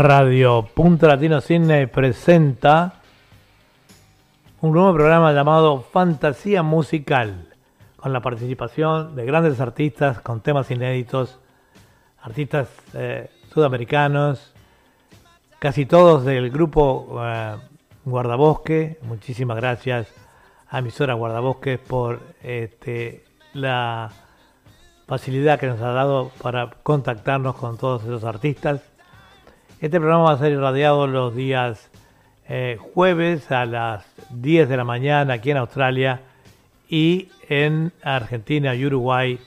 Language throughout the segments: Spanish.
Radio Punto Latino Cine presenta un nuevo programa llamado Fantasía Musical, con la participación de grandes artistas con temas inéditos, artistas eh, sudamericanos, casi todos del grupo eh, Guardabosque. Muchísimas gracias a emisora Guardabosque por este, la facilidad que nos ha dado para contactarnos con todos esos artistas. Este programa va a ser irradiado los días eh, jueves a las 10 de la mañana aquí en Australia y en Argentina y Uruguay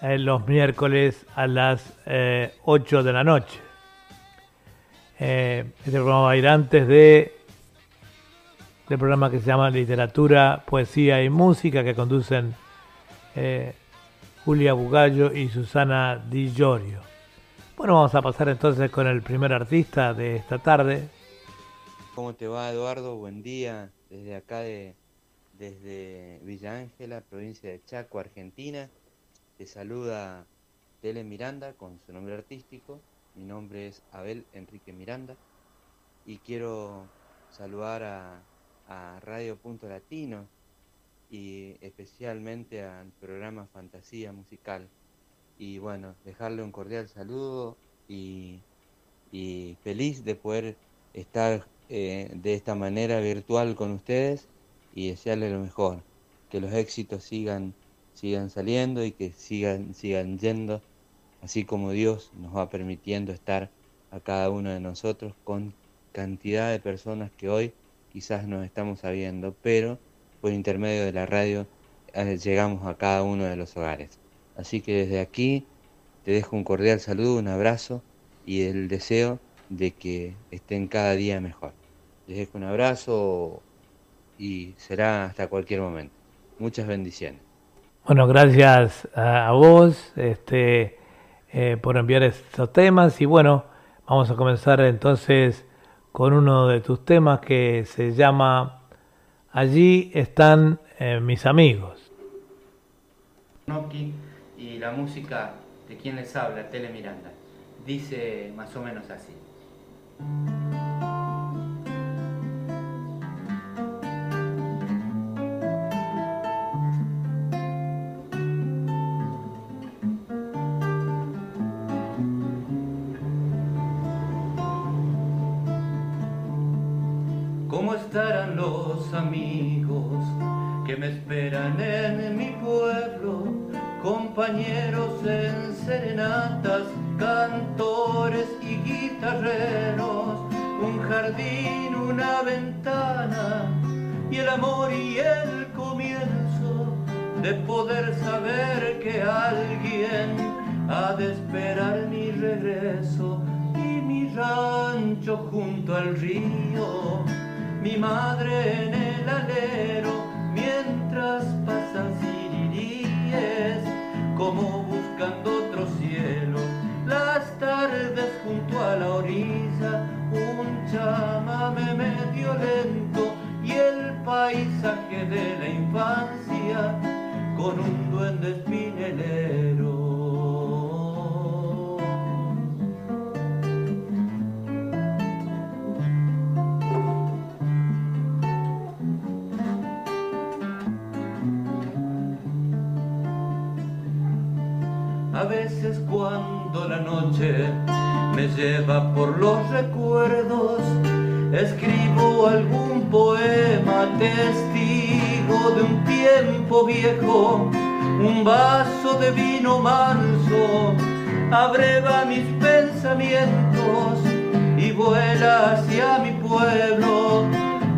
eh, los miércoles a las 8 eh, de la noche. este programa va a ir antes de del programa que se llama Literatura, Poesía y Música que conducen Julia Bugallo y Susana Di Giorgio. Bueno, vamos a pasar entonces con el primer artista de esta tarde, ¿Cómo te va Eduardo? Buen día desde acá de, desde Villa Ángela, provincia de Chaco, Argentina. Te saluda Tele Miranda con su nombre artístico. Mi nombre es Abel Enrique Miranda y quiero saludar a, a Radio Punto Latino y especialmente al programa Fantasía Musical. Y bueno, dejarle un cordial saludo y, y feliz de poder estar eh, de esta manera virtual con ustedes y desearles lo mejor, que los éxitos sigan, sigan saliendo y que sigan, sigan yendo, así como Dios nos va permitiendo estar a cada uno de nosotros con cantidad de personas que hoy quizás no estamos sabiendo, pero por intermedio de la radio eh, llegamos a cada uno de los hogares. Así que desde aquí te dejo un cordial saludo, un abrazo y el deseo de que estén cada día mejor. Les dejo un abrazo y será hasta cualquier momento. Muchas bendiciones. Bueno, gracias a, vos este, eh, por enviar estos temas y bueno, vamos a comenzar entonces con uno de tus temas que se llama Allí están eh, mis amigos. Noki y la música de quien les habla, Tele Miranda, dice más o menos así. Compañeros en serenatas, cantores y guitarreros, un jardín, una ventana y el amor y el comienzo de poder saber que alguien ha de esperar mi regreso y mi rancho junto al río mi madre en el alero, mientras como buscando otro cielo. Las tardes junto a la orilla, un chamame medio lento y el paisaje de la infancia con un duende espinelero. Los recuerdos, escribo algún poema testigo de un tiempo viejo, un vaso de vino manso abreva mis pensamientos y vuela hacia mi pueblo,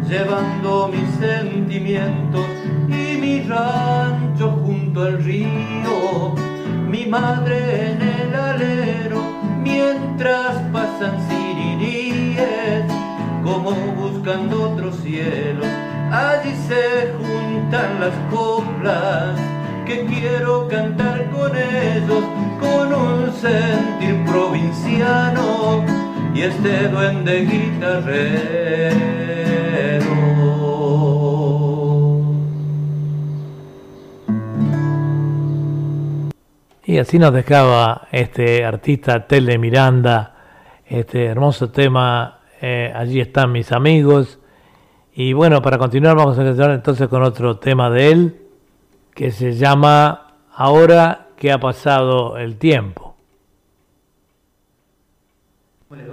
llevando mis sentimientos y mi rancho junto al río. Mi madre en el alero, mientras pasan siriríes, como buscando otros cielos, allí se juntan las coplas que quiero cantar con ellos, con un sentir provinciano y este duende guitarrero. Y así nos dejaba este artista Tele Miranda este hermoso tema, eh, allí están mis amigos. Y bueno, para continuar vamos a continuar entonces con otro tema de él, que se llama Ahora que ha pasado el tiempo. ¿Cómo les?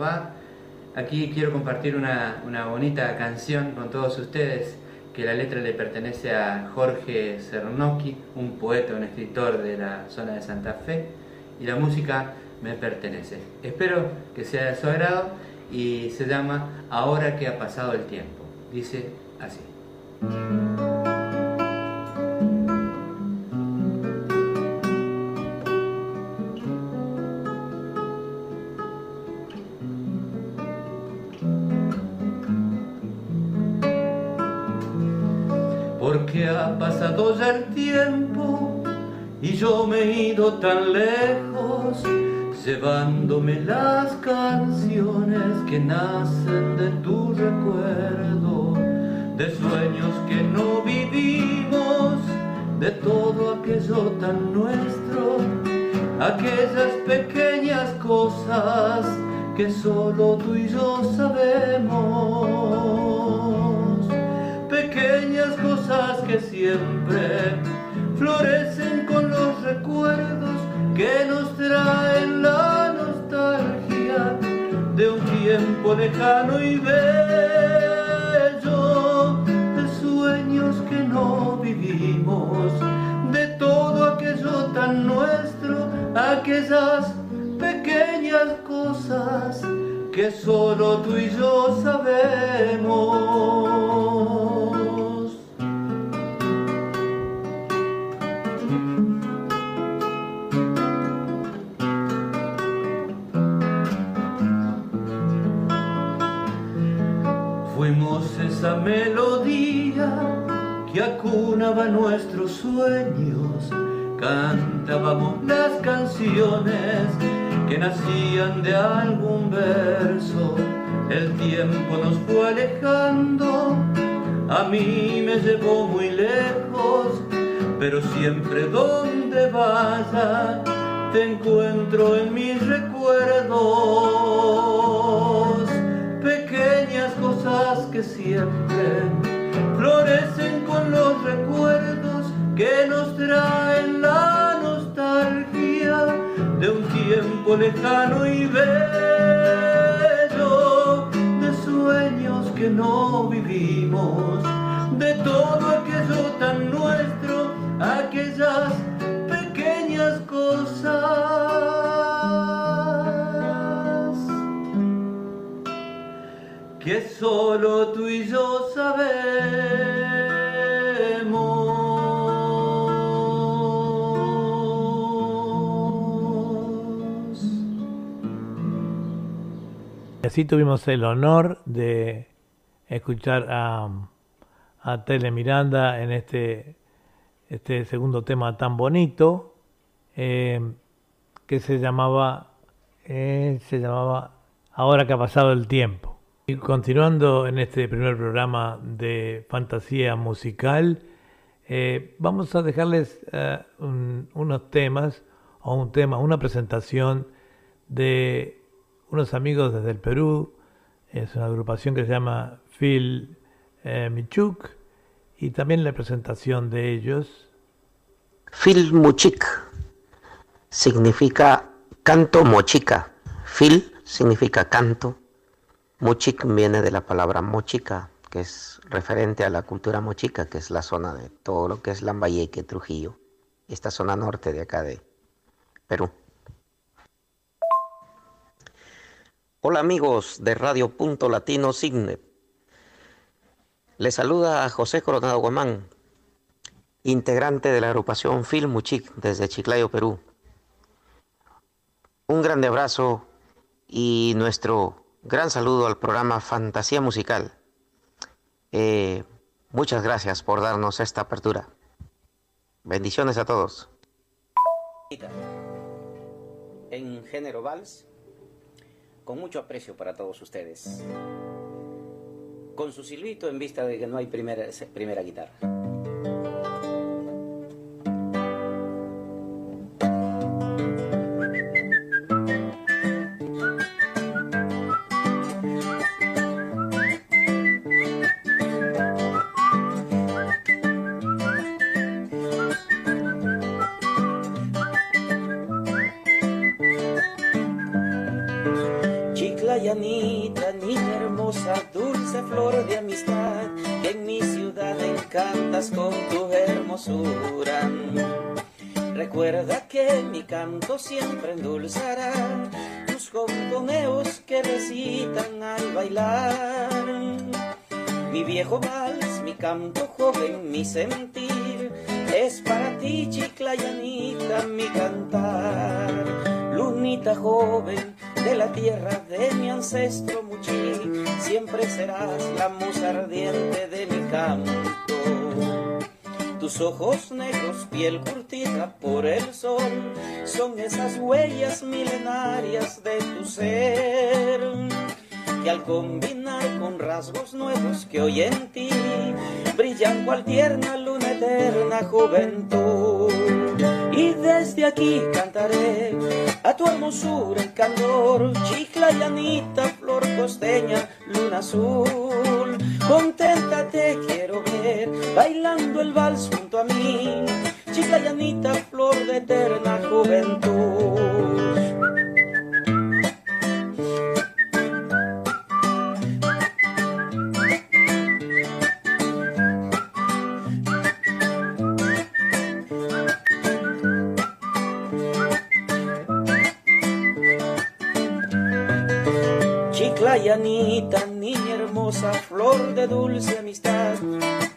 Aquí quiero compartir una, una bonita canción con todos ustedes que la letra le pertenece a Jorge Cernocchi, un poeta, un escritor de la zona de Santa Fe, y la música me pertenece. Espero que sea de su agrado y se llama Ahora que ha pasado el tiempo. Dice así. Porque ha pasado ya el tiempo y yo me he ido tan lejos llevándome las canciones que nacen de tu recuerdo, de sueños que no vivimos, de todo aquello tan nuestro, aquellas pequeñas cosas que solo tú y yo sabemos, pequeñas cosas que siempre florecen con los recuerdos que tiempo lejano y bello, de sueños que no vivimos, de todo aquello tan nuestro, aquellas pequeñas cosas que solo tú y yo sabemos. Nuestros sueños. Cantábamos las canciones que nacían de algún verso. El tiempo nos fue alejando, a mí me llevó muy lejos, pero siempre donde vaya te encuentro en mis recuerdos pequeñas cosas que siempre florecen con los recuerdos que nos traen la nostalgia de un tiempo lejano y bello, de sueños que no vivimos, de todo aquello tan nuestro, aquellas solo tú y yo sabemos. Y así tuvimos el honor de escuchar a, a Tele Miranda en este, este segundo tema tan bonito eh, que se llamaba, eh, se llamaba Ahora que ha pasado el tiempo. Y continuando en este primer programa de fantasía musical, eh, vamos a dejarles eh, unos temas o un tema, una presentación de unos amigos desde el Perú. Es una agrupación que se llama Phil eh, Michuk y también la presentación de ellos. Phil Muchik significa canto mochica. Phil significa canto Mochik viene de la palabra mochica, que es referente a la cultura mochica, que es la zona de todo lo que es Lambayeque, Trujillo, esta zona norte de acá de Perú. Hola amigos de Radio Punto Latino Signe. Les saluda a José Coronado Guamán, integrante de la agrupación Film Muchic desde Chiclayo, Perú. Un grande abrazo y nuestro gran saludo al programa Fantasía Musical. Eh, muchas gracias por darnos esta apertura. Bendiciones a todos. En género vals, con mucho aprecio para todos ustedes. Con su silbito en vista de que no hay primera, primera guitarra. Canto siempre endulzará tus contoneos que recitan al bailar. Mi viejo vals, mi canto joven, mi sentir, es para ti, chiclayanita, mi cantar. Lunita joven de la tierra de mi ancestro Muchi, siempre serás la musa ardiente de mi canto. Tus ojos negros, piel curtida por el sol, son esas huellas milenarias de tu ser, que al combinar con rasgos nuevos que hoy en ti brillan cual tierna luna eterna juventud. Y desde aquí cantaré a tu hermosura el candor, chicla llanita, flor costeña, luna azul. Contenta te quiero ver, bailando el vals junto a mí, chica llanita, flor de eterna juventud. De dulce amistad,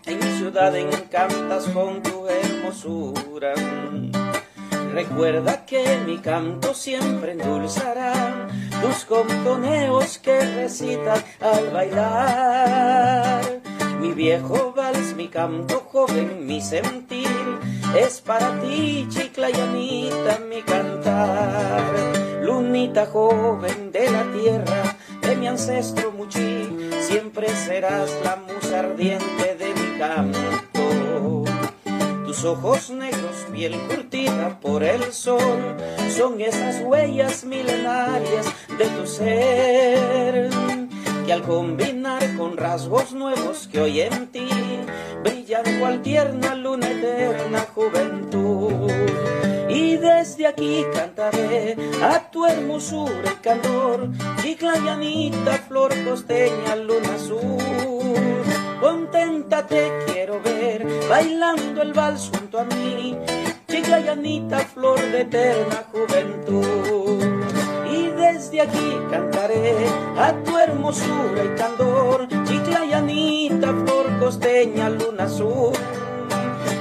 en mi ciudad encantas con tu hermosura. Recuerda que mi canto siempre endulzará tus contoneos que recitas al bailar. Mi viejo vals, mi canto joven, mi sentir, es para ti, chiclayanita, mi cantar. Lunita joven de la tierra, mi ancestro Muchi, siempre serás la musa ardiente de mi canto. Tus ojos negros, piel curtida por el sol, son esas huellas milenarias de tu ser, que al combinar con rasgos nuevos que hoy en ti brillan cual tierna luna eterna juventud. Y desde aquí cantaré a tu hermosura el candor, chicla llanita, flor costeña, luna azul. Contenta te quiero ver, bailando el vals junto a mí, chicla llanita, flor de eterna juventud. Y desde aquí cantaré a tu hermosura el candor, chicla llanita, flor costeña, luna azul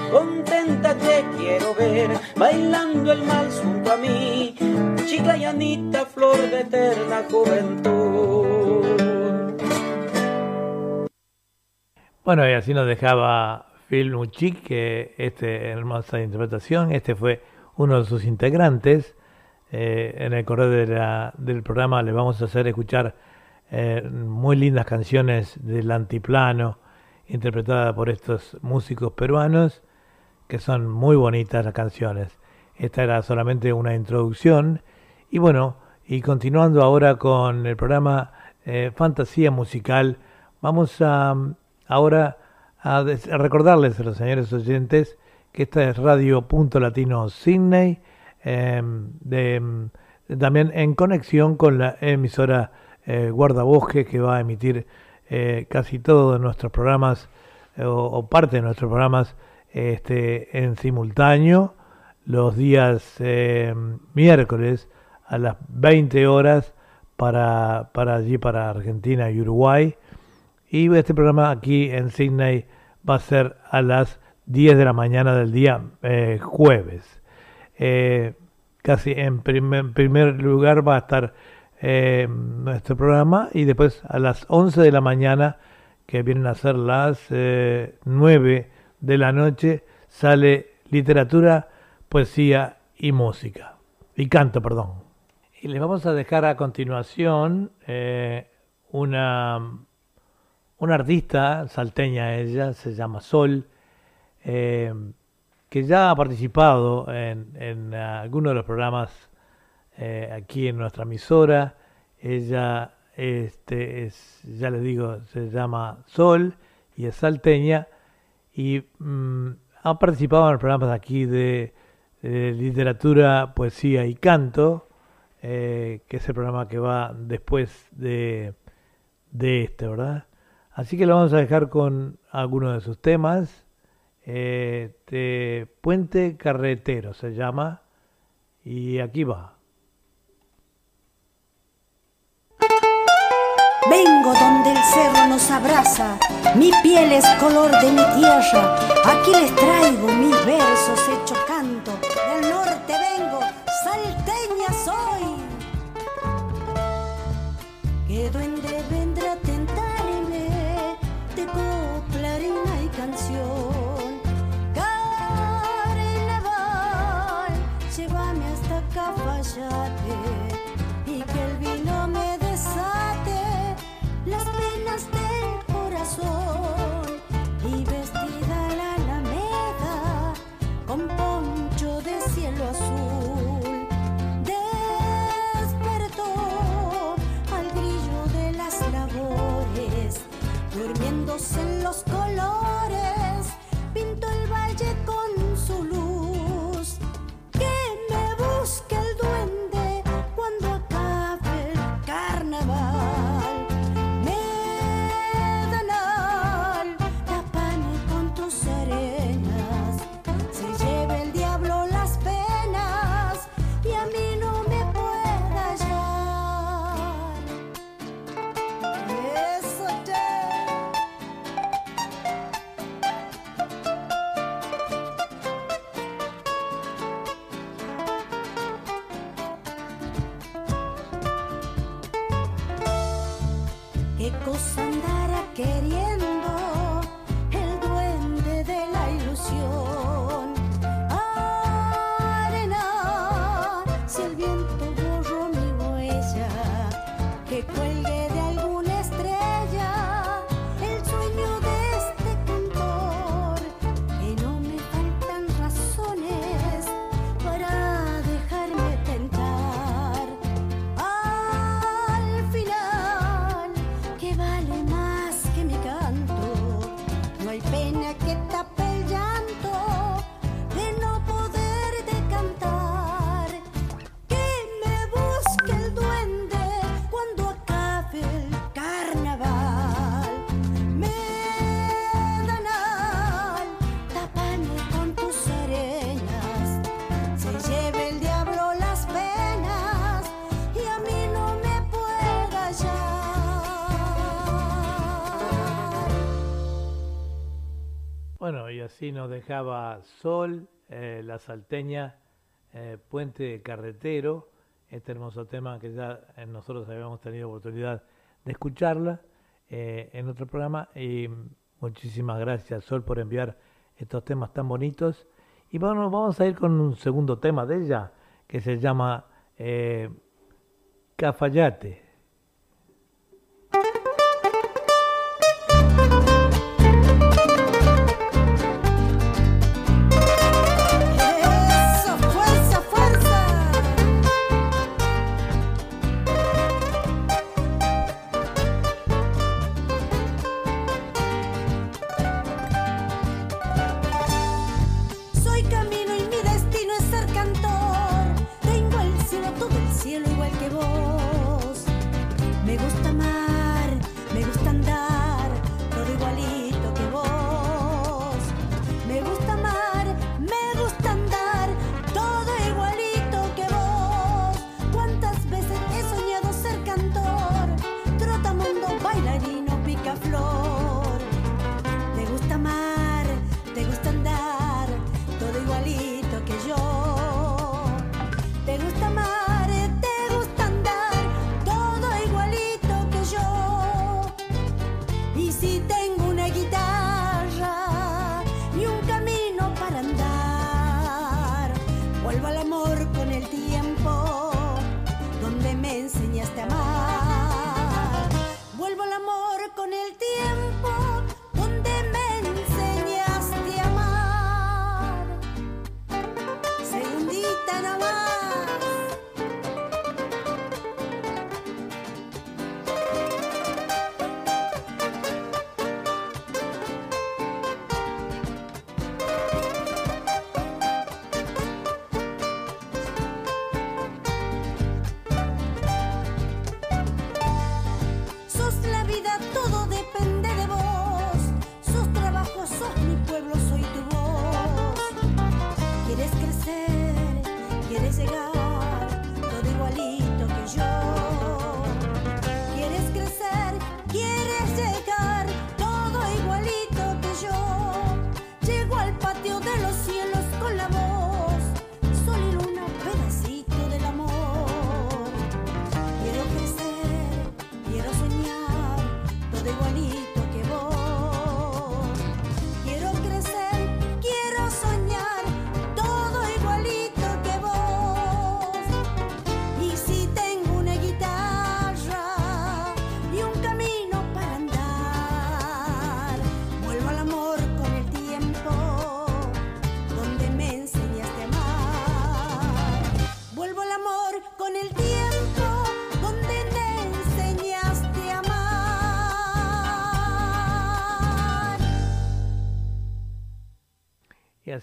contenta te quiero ver, bailando el vals junto a mí, chica llanita, flor de eterna juventud. Bueno, y así nos dejaba Phil Muchik, que este hermosa interpretación, este fue uno de sus integrantes. Eh, en el correo del programa le vamos a hacer escuchar eh, muy lindas canciones del antiplano, interpretadas por estos músicos peruanos que son muy bonitas las canciones. Esta era solamente una introducción. Y bueno, y continuando ahora con el programa eh, Fantasía Musical, vamos a ahora a, recordarles a los señores oyentes que esta es Radio Punto Latino Sydney, eh, de, también en conexión con la emisora eh, Guardabosque que va a emitir eh, casi todos nuestros programas o, o parte de nuestros programas este, en simultáneo los días eh, miércoles a las 20 horas para, para allí, para Argentina y Uruguay. Y este programa aquí en Sydney va a ser a las 10 de la mañana del día eh, jueves. Eh, casi en primer, lugar va a estar nuestro programa y después a las 11 de la mañana, que vienen a ser las 9 de la noche sale literatura, poesía y música. Y canto, perdón. Y les vamos a dejar a continuación eh, una, una artista salteña, ella se llama Sol, eh, que ya ha participado en, en algunos de los programas eh, aquí en nuestra emisora. Ella, este, es, ya les digo, se llama Sol y es salteña y mm, ha participado en los programas aquí de, literatura, poesía y canto, eh, que es el programa que va después de, de este, ¿verdad? Así que lo vamos a dejar con algunos de sus temas. Eh, Puente Carretero se llama y aquí va. donde el cerro nos abraza. Mi piel es color de mi tierra. Aquí les traigo mis versos hechos canto del norte. close qué cosa andara. dejaba Sol, eh, La Salteña, eh, Puente Carretero, este hermoso tema que ya eh, nosotros habíamos tenido oportunidad de escucharla eh, en otro programa. Y muchísimas gracias, Sol, por enviar estos temas tan bonitos. Y bueno, vamos a ir con un segundo tema de ella, que se llama Cafayate.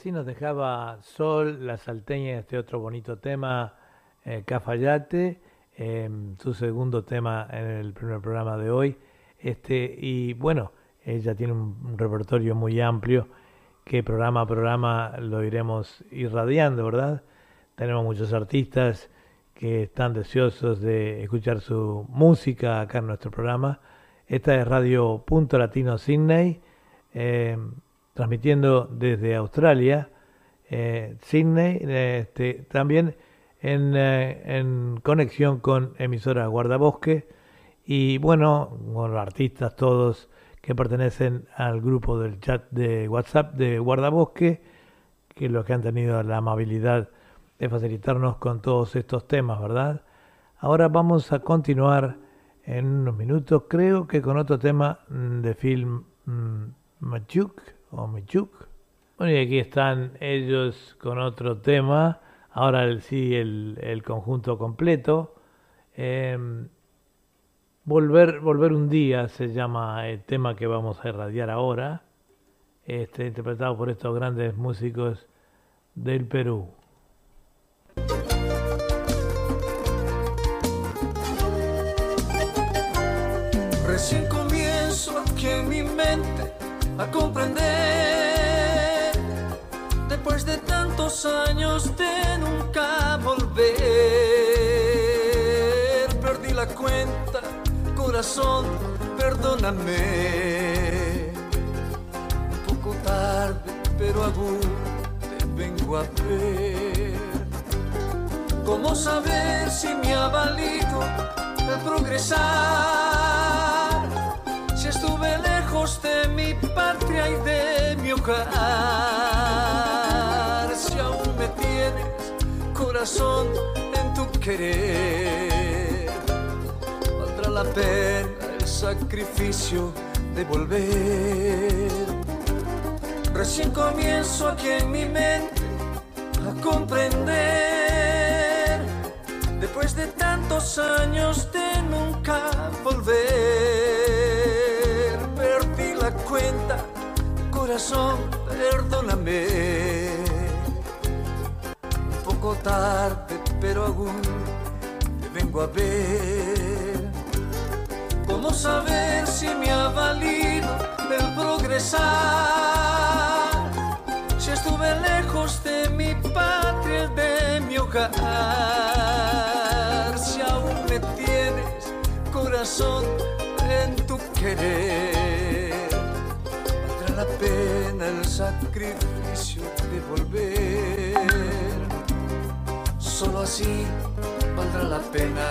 Así nos dejaba Sol, la salteña, este otro bonito tema, eh, Cafayate, em, su segundo tema en el primer programa de hoy. Este, y bueno, ella tiene un repertorio muy amplio que programa a programa lo iremos irradiando, ¿verdad? Tenemos muchos artistas que están deseosos de escuchar su música acá en nuestro programa. Esta es Radio Punto Latino Sydney, eh, transmitiendo desde Australia, eh, Sydney, este, también en, eh, en, conexión con emisoras Guardabosque y bueno, con artistas todos que pertenecen al grupo del chat de WhatsApp de Guardabosque, que los que han tenido la amabilidad de facilitarnos con todos estos temas, ¿verdad? Ahora vamos a continuar en unos minutos, creo que con otro tema mm, de film mm, Machuk o Michuk. Bueno, y aquí están ellos con otro tema, ahora sí el, el conjunto completo. Eh, Volver, volver un día se llama el tema que vamos a irradiar ahora, este, interpretado por estos grandes músicos del Perú. Recién comienzo aquí en mi mente a comprender, después de tantos años de nunca volver, perdí la cuenta corazón, perdóname. Un poco tarde, pero aún te vengo a ver. ¿Cómo saber si me ha valido el progresar? De mi patria y de mi hogar. Si aún me tienes, corazón, en tu querer la pena el sacrificio de volver. Recién comienzo aquí en mi mente a comprender, después de tantos años de nunca volver, corazón, perdóname. Un poco tarde, pero aún te vengo a ver. ¿Cómo saber si me ha valido el progresar? Si estuve lejos de mi patria, de mi hogar. Si aún me tienes, corazón, en tu querer. La pena el sacrificio de volver. Solo así valdrá la pena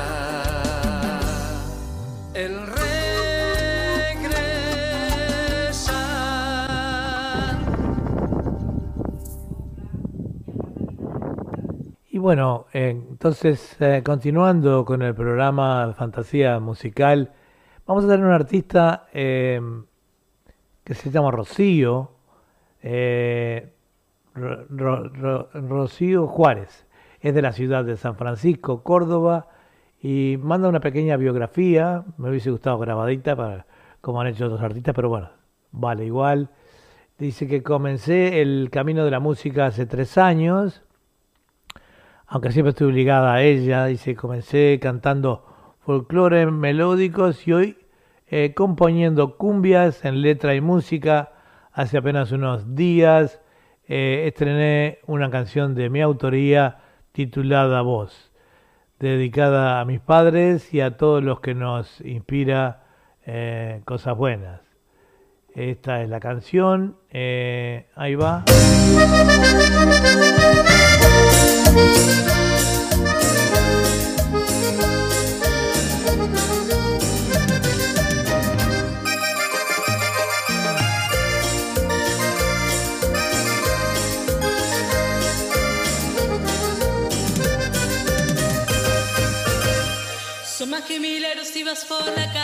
el regresar. Y bueno, eh, entonces eh, continuando con el programa Fantasía Musical, vamos a tener un artista eh, que se llama Rocío, eh, Ro- Ro- Ro- Rocío Juárez. Es de la ciudad de San Francisco, Córdoba, y manda una pequeña biografía. Me hubiese gustado grabadita, para, como han hecho otros artistas, pero bueno, vale igual. Dice que comencé el camino de la música hace tres años, aunque siempre estuve ligada a ella. Dice, comencé cantando folclore melódicos y hoy eh, componiendo cumbias en letra y música. Hace apenas unos días eh, estrené una canción de mi autoría titulada Voz, dedicada a mis padres y a todos los que nos inspira eh, cosas buenas. Esta es la canción, ahí va. for the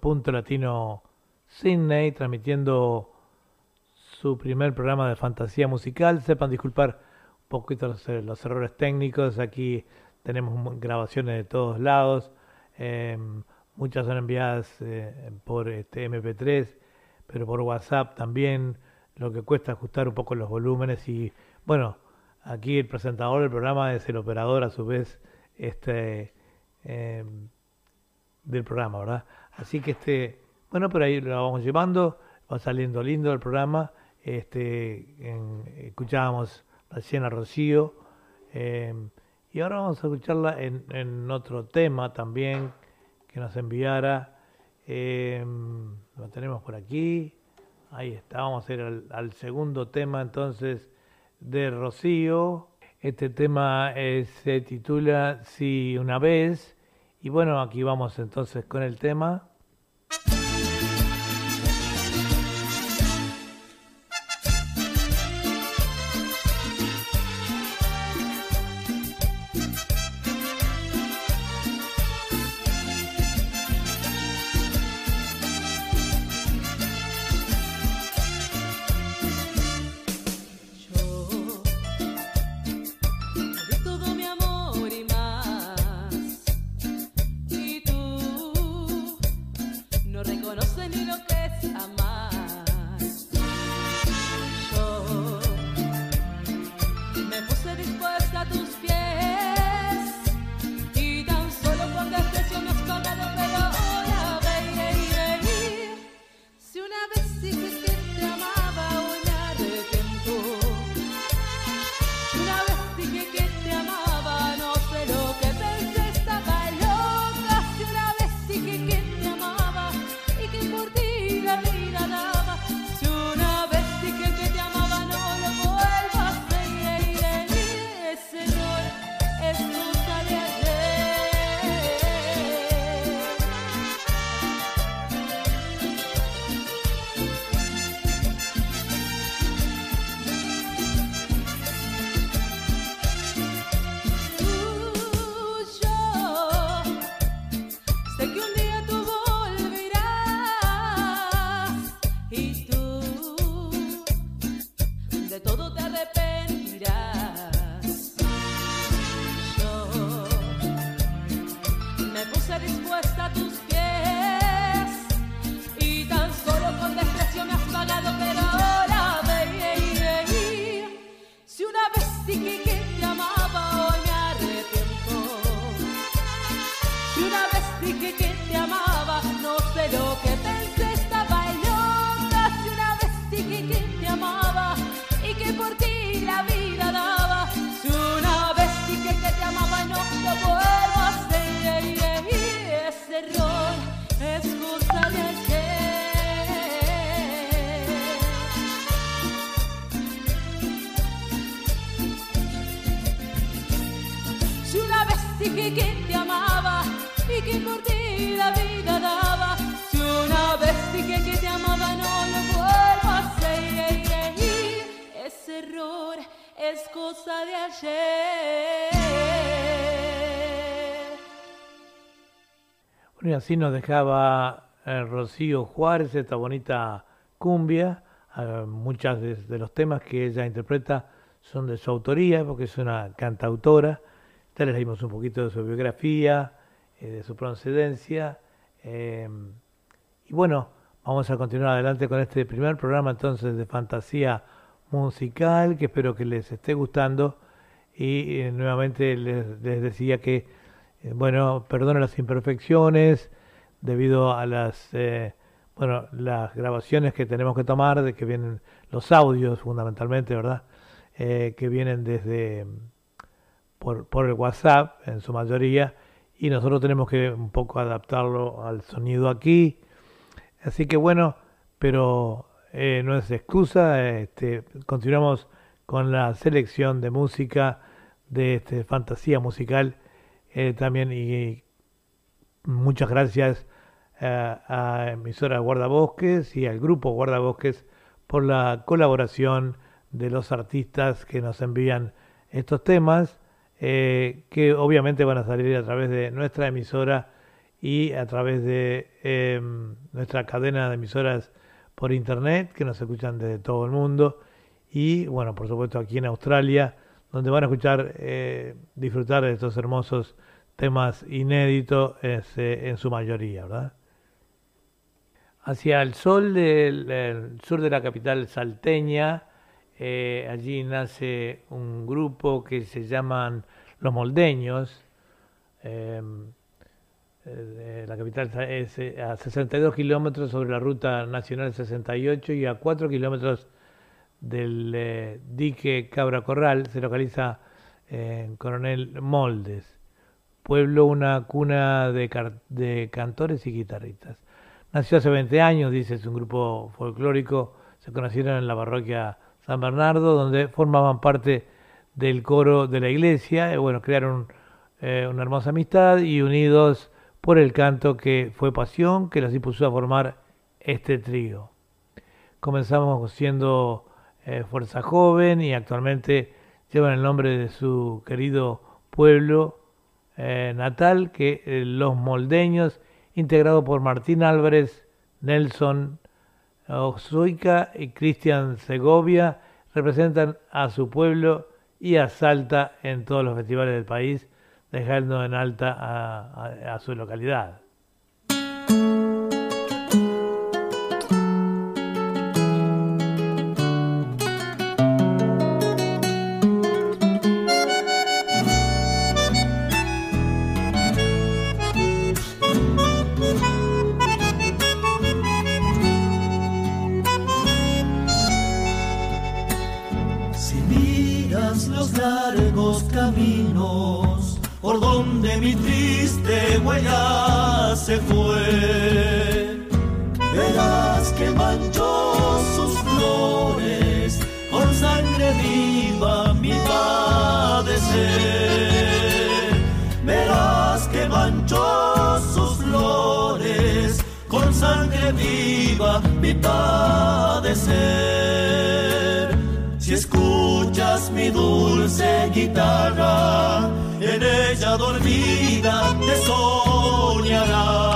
Punto Latino Sydney, transmitiendo su primer programa de fantasía musical. Sepan disculpar un poquito los, eh, errores técnicos. Aquí tenemos grabaciones de todos lados. Eh, muchas son enviadas eh, por este MP3, pero por WhatsApp también. Lo que cuesta ajustar un poco los volúmenes. Y bueno, aquí el presentador del programa es el operador, a su vez, este. em, del programa, ¿verdad? Así que este, bueno, pero ahí lo vamos llevando, va saliendo lindo el programa. Este, escuchábamos recién a Rocío eh, y ahora vamos a escucharla en, en otro tema también que nos enviara. Eh, lo tenemos por aquí. Ahí está, vamos a ir al, segundo tema entonces de Rocío. Este tema se titula Si una vez. Y bueno, aquí vamos entonces con el tema. No reconoces ni lo que dije que te amaba y que por ti la vida daba. Si una vez dije que te amaba, no lo vuelvo a hacer. Ese error es cosa de ayer. Bueno, y así nos dejaba eh, Rocío Juárez esta bonita cumbia. Eh, muchas de, de los temas que ella interpreta son de su autoría, porque es una cantautora. Ya les leímos un poquito de su biografía, eh, de su procedencia. eh, y bueno, vamos a continuar adelante con este primer programa entonces de fantasía musical, que espero que les esté gustando. Y eh, nuevamente les, les decía que eh, bueno, perdono las imperfecciones debido a las, bueno, las grabaciones que tenemos que tomar, de que vienen los audios fundamentalmente, ¿verdad? Que vienen desde por, por el WhatsApp en su mayoría y nosotros tenemos que un poco adaptarlo al sonido aquí. Así que bueno, pero eh, no es excusa, este, continuamos con la selección de música de este, fantasía musical eh, también y muchas gracias eh, a emisora Guardabosques y al grupo Guardabosques por la colaboración de los artistas que nos envían estos temas eh, que obviamente van a salir a través de nuestra emisora y a través de eh, nuestra cadena de emisoras por internet que nos escuchan desde todo el mundo y bueno por supuesto aquí en Australia donde van a escuchar eh, disfrutar de estos hermosos temas inéditos este, en su mayoría, ¿verdad? Hacia el sol del el sur de la capital salteña, eh, allí nace un grupo que se llaman Los Moldeños. eh, eh, la capital es a 62 kilómetros sobre la ruta nacional 68 y a 4 kilómetros del dique Cabra Corral se localiza en Coronel Moldes, pueblo una cuna de, de cantores y guitarristas. Nació hace 20 años, dice, es un grupo folclórico, se conocieron en la parroquia San Bernardo, donde formaban parte del coro de la iglesia, y bueno, crearon eh, una hermosa amistad y unidos por el canto que fue pasión que los impulsó a formar este trío. Comenzamos siendo eh, Fuerza Joven y actualmente llevan el nombre de su querido pueblo eh, natal, que eh, Los Moldeños, integrado por Martín Álvarez, Nelson Ozuica y Cristian Segovia, representan a su pueblo y a Salta en todos los festivales del país, dejando en alta a, su localidad. Si escuchas mi dulce guitarra, en ella dormida te soñará.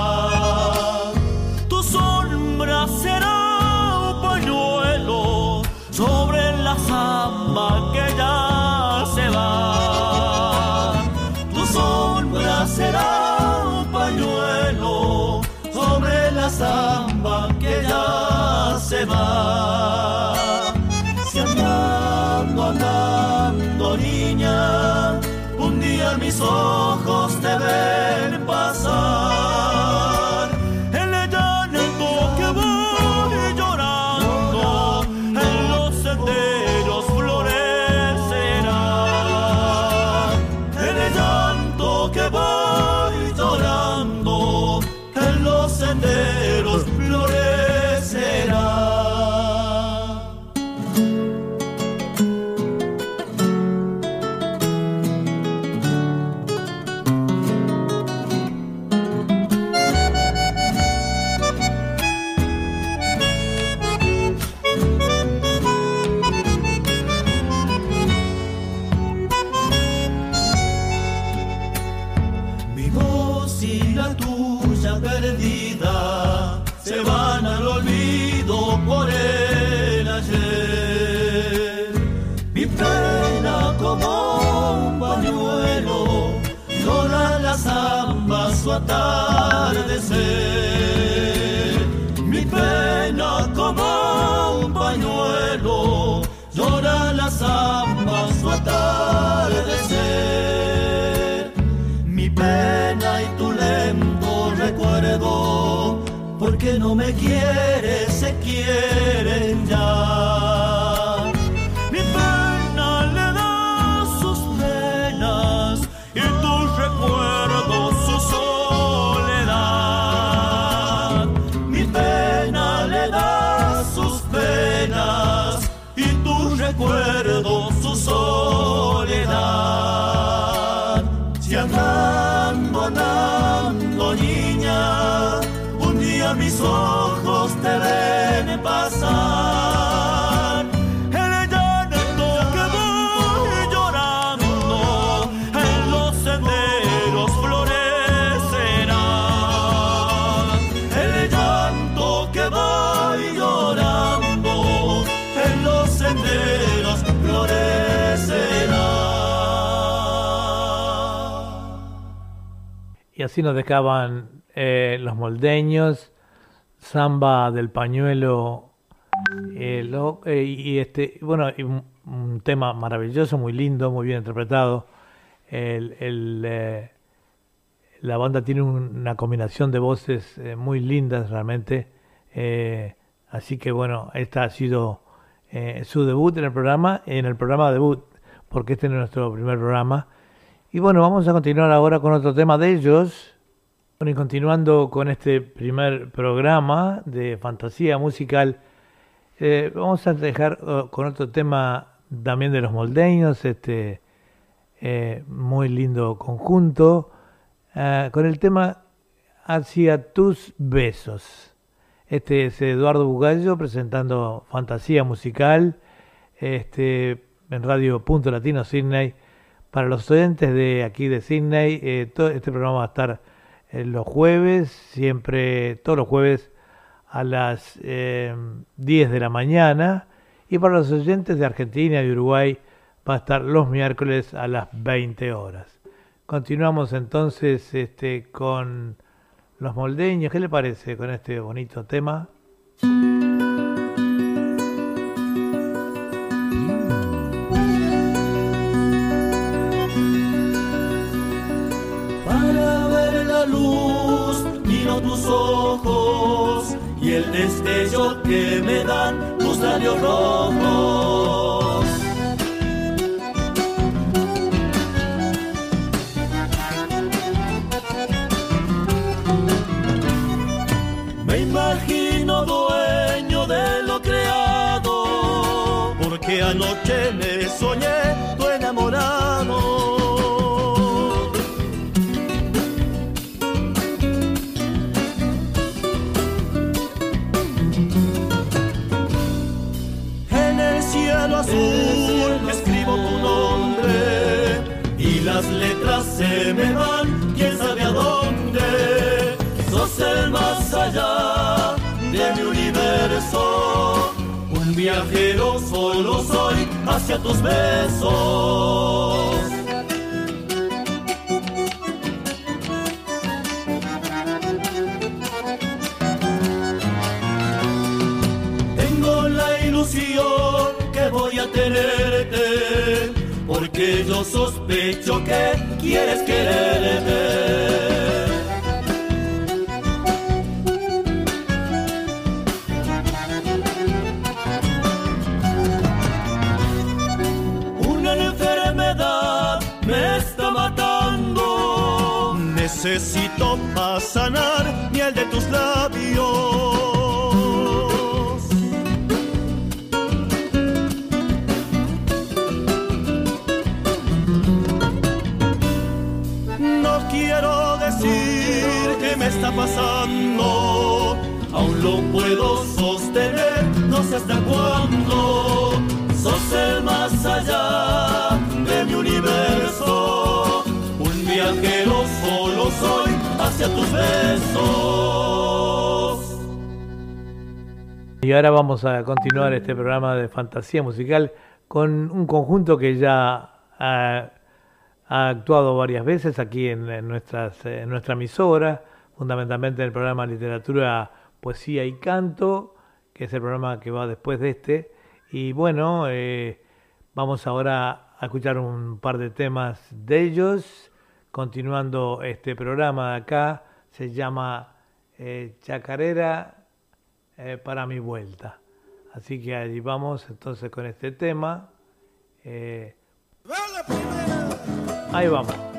Se va. Si andando, andando, niña, un día mis ojos te ven porque no me quieres, se quieren ya. Así nos dejaban eh, los moldeños, samba del pañuelo, eh, eh, y este, bueno, un, un tema maravilloso, muy lindo, muy bien interpretado. El, el, eh, la banda tiene un- una combinación de voces muy lindas realmente. así que bueno, esta ha sido su debut en el programa, en el programa debut, porque este es nuestro primer programa. Y bueno, vamos a continuar ahora con otro tema de ellos. Bueno, y continuando con este primer programa de fantasía musical, eh, vamos a dejar eh, con otro tema también de los moldeños, este eh, muy lindo conjunto, con el tema Hacia tus besos. Este es Eduardo Bugallo presentando fantasía musical este, en Radio Punto Latino Sydney. Para los oyentes de aquí de Sydney, eh, todo este programa va a estar eh, los jueves, siempre, todos los jueves a las eh, 10 de la mañana. Y para los oyentes de Argentina y Uruguay va a estar los miércoles a las 20 horas. Continuamos entonces este, con los moldeños. ¿Qué le parece con este bonito tema? El destello que me dan tus labios rojos. De mi universo, un viajero solo soy hacia tus besos. Tengo la ilusión que voy a tenerte, porque yo sospecho que quieres quererme. Necesito para sanar miel de tus labios. No quiero decir qué me está pasando, aún lo puedo sostener, no sé hasta cuándo. Sos el más allá de mi universo, un viajero soy hacia tus besos. Y ahora vamos a continuar este programa de fantasía musical con un conjunto que ya ha, ha actuado varias veces aquí en, en nuestras, en nuestra emisora, fundamentalmente en el programa Literatura, Poesía y Canto, que es el programa que va después de este. Y bueno, eh, vamos ahora a escuchar un par de temas de ellos, continuando este programa de acá, se llama eh, Chacarera eh, para mi vuelta. Así que allí vamos entonces con este tema. Eh, ahí vamos.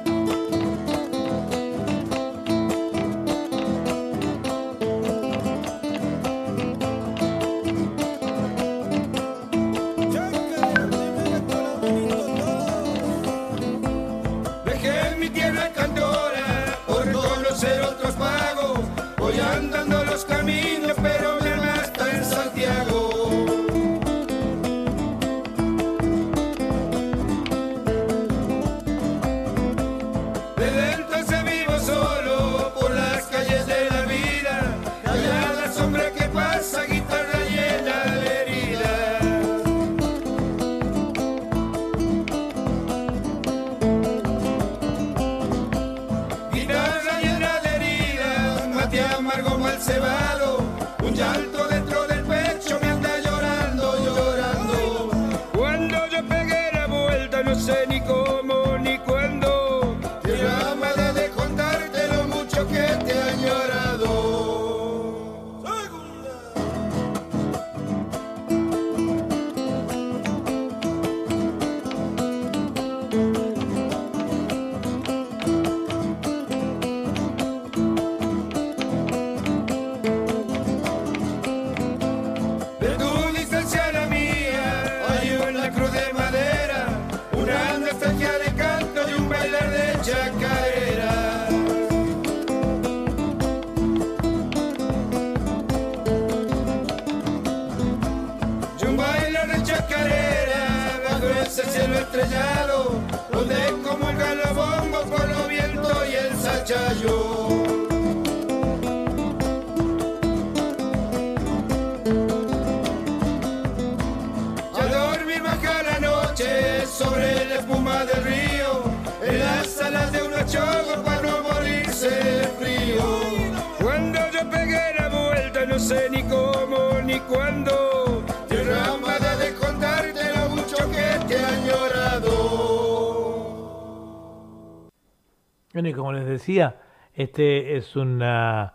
Este es una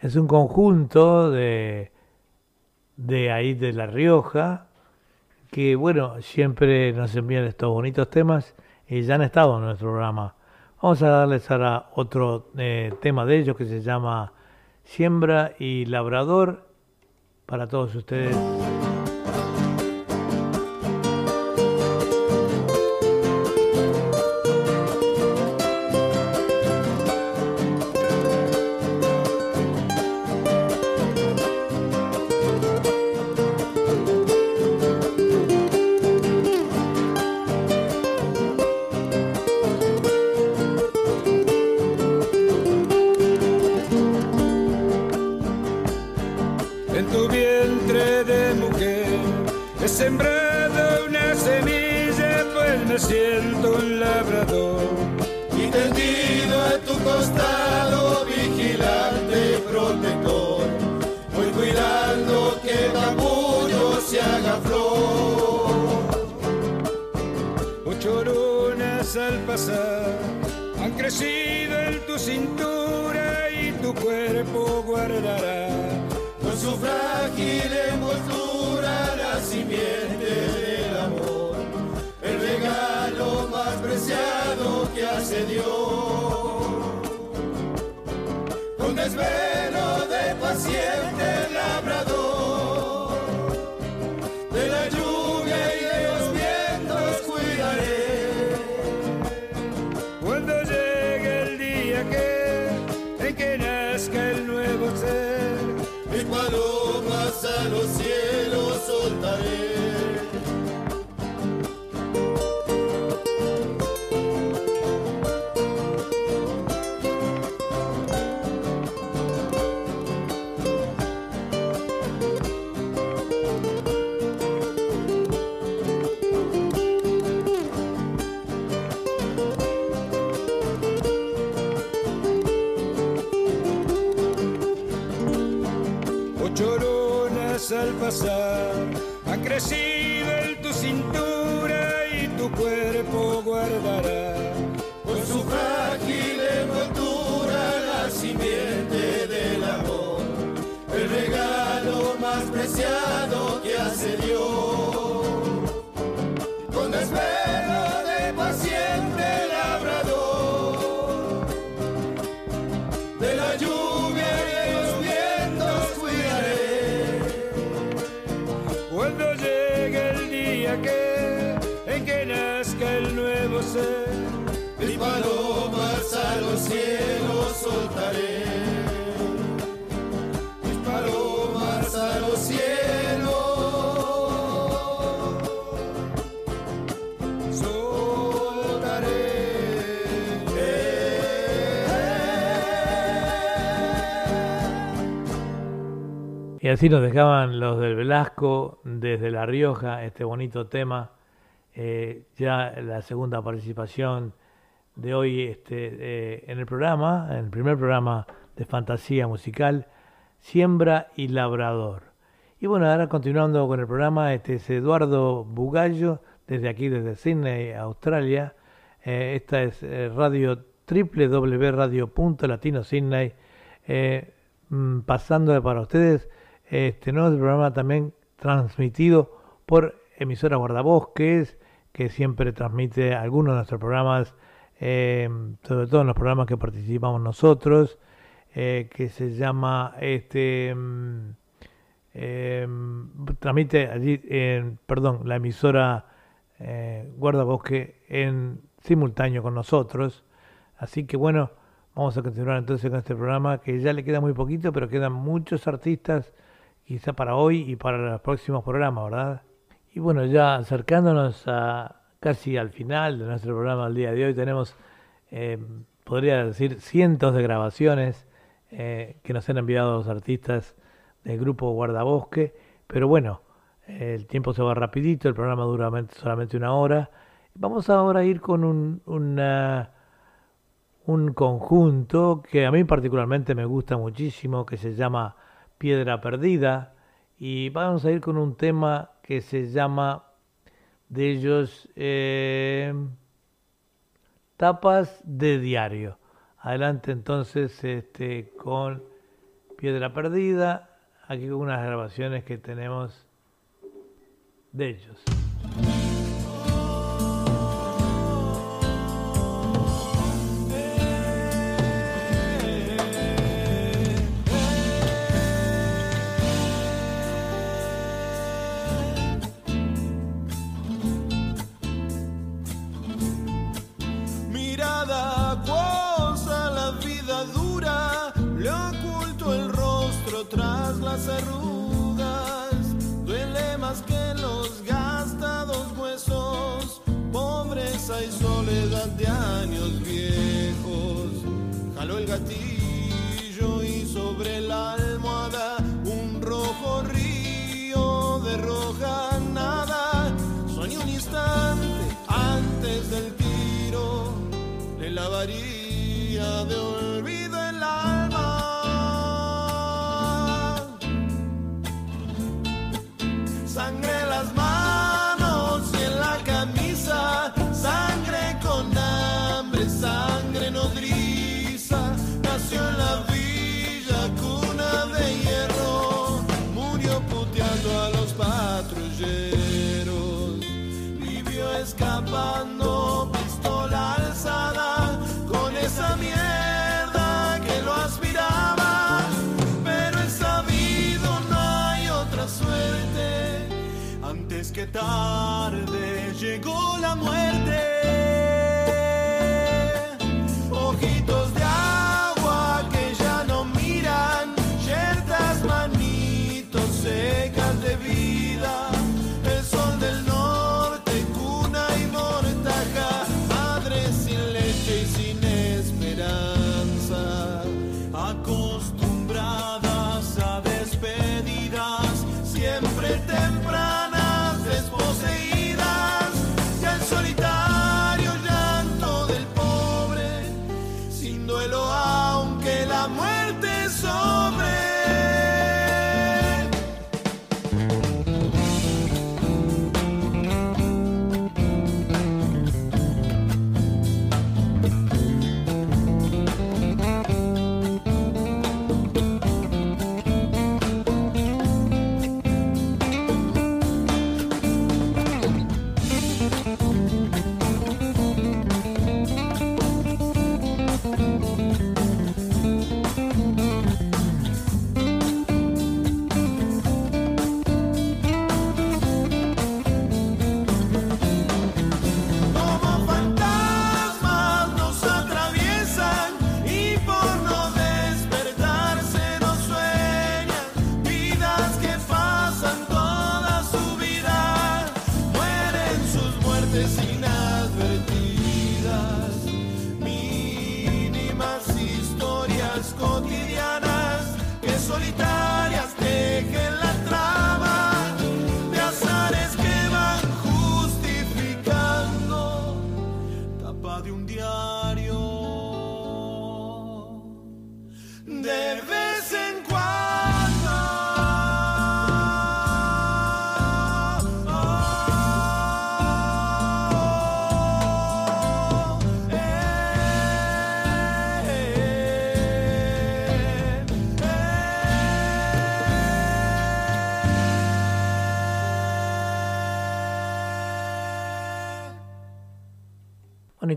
es un conjunto de de ahí de La Rioja que bueno, siempre nos envían estos bonitos temas y ya han estado en nuestro programa. Vamos a darles ahora otro eh, tema de ellos que se llama Siembra y Labrador para todos ustedes. Pasar. Han crecido en tu cintura y tu cuerpo guardará Y así nos dejaban los del Velasco desde La Rioja, este bonito tema. Eh, ya la segunda participación de hoy este, eh, en el programa, en el primer programa de fantasía musical, Siembra y Labrador. Y bueno, ahora continuando con el programa, este es Eduardo Bugallo, desde aquí, desde Sydney, Australia. Eh, esta es radio www.radio.latino-sydney, eh, mm, pasando para ustedes este nuevo programa también transmitido por emisora Guardabosques, que siempre transmite algunos de nuestros programas, eh, sobre todo en los programas que participamos nosotros, eh, que se llama este mm, eh, transmite allí, perdón, la emisora eh, Guardabosque en simultáneo con nosotros. Así que bueno, vamos a continuar entonces con este programa que ya le queda muy poquito, pero quedan muchos artistas quizá para hoy y para los próximos programas, ¿verdad? Y bueno, ya acercándonos a casi al final de nuestro programa del día de hoy, tenemos, eh, podría decir, cientos de grabaciones eh, que nos han enviado los artistas del grupo Guardabosque, pero bueno, el tiempo se va rapidito, el programa dura solamente una hora. Vamos ahora a ir con un, un conjunto que a mí particularmente me gusta muchísimo, que se llama Piedra Perdida, y vamos a ir con un tema que se llama de ellos eh, Tapas de Diario. Adelante entonces este, con Piedra Perdida, aquí con unas grabaciones que tenemos de ellos. Llegó la muerte.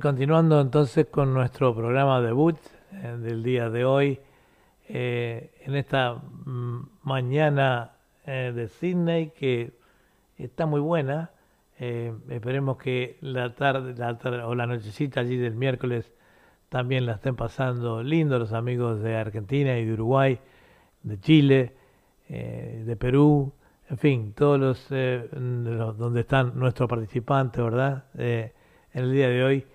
Continuando entonces con nuestro programa debut eh, del día de hoy, eh, en esta mm, mañana eh, de Sydney que está muy buena. eh, esperemos que la tarde, la tarde o la nochecita allí del miércoles también la estén pasando lindo los amigos de Argentina y de Uruguay, de Chile, eh, de Perú, en fin, todos los, eh, los- donde están nuestros participantes, ¿verdad? En el día de hoy.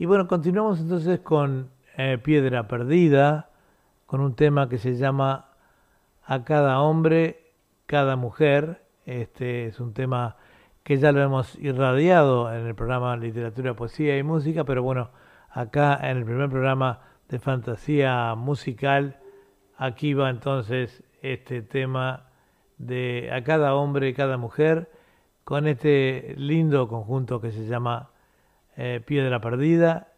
Y bueno, continuamos entonces con eh, Piedra Perdida, con un tema que se llama A cada hombre, cada mujer. Este es un tema que ya lo hemos irradiado en el programa Literatura, Poesía y Música, pero bueno, acá en el primer programa de fantasía musical, aquí va entonces este tema de A cada hombre, cada mujer, con este lindo conjunto que se llama eh, Piedra Perdida.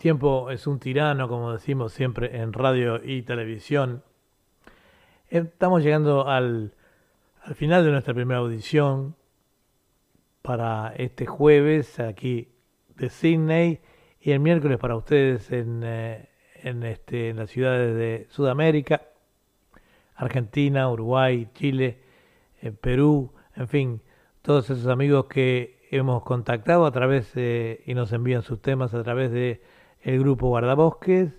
Tiempo es un tirano, como decimos siempre en radio y televisión, estamos llegando al, al final de nuestra primera audición para este jueves aquí de Sydney y el miércoles para ustedes en, eh, en, este, en las ciudades de Sudamérica, Argentina, Uruguay, Chile, eh, Perú, en fin, todos esos amigos que hemos contactado a través de, y nos envían sus temas a través de el grupo Guardabosques,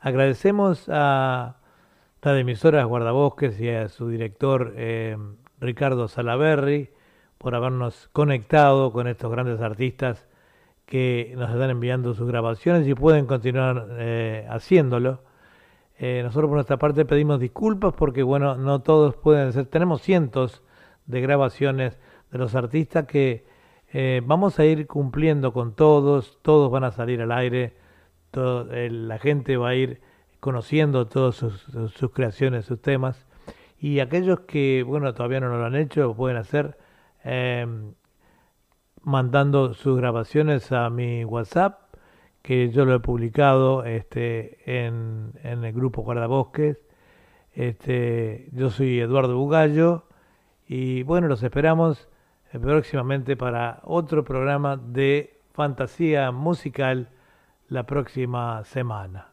Agradecemos a las emisoras Guardabosques y a su director eh, Ricardo Salaberry por habernos conectado con estos grandes artistas que nos están enviando sus grabaciones y pueden continuar eh, haciéndolo. Eh, nosotros por nuestra parte pedimos disculpas porque bueno, no todos pueden ser, tenemos cientos de grabaciones de los artistas que vamos a ir cumpliendo con todos, todos van a salir al aire, la gente va a ir conociendo todas sus, creaciones, sus temas, y aquellos que, bueno, todavía no lo han hecho, pueden hacer eh, mandando sus grabaciones a mi WhatsApp, que yo lo he publicado este, en, en el grupo Guardabosques. Este, yo soy Eduardo Bugallo y bueno, los esperamos eh, próximamente para otro programa de fantasía musical la próxima semana.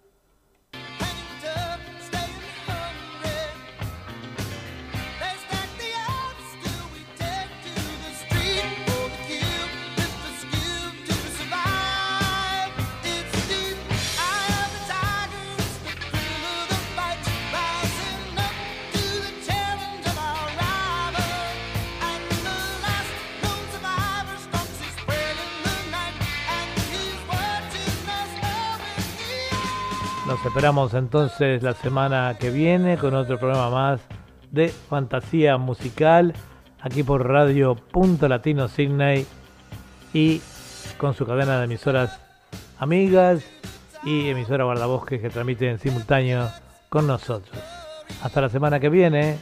Esperamos entonces la semana que viene con otro programa más de fantasía musical aquí por Radio Punto Latino Sydney y con su cadena de emisoras amigas y emisora guardabosques que transmiten en simultáneo con nosotros. Hasta la semana que viene.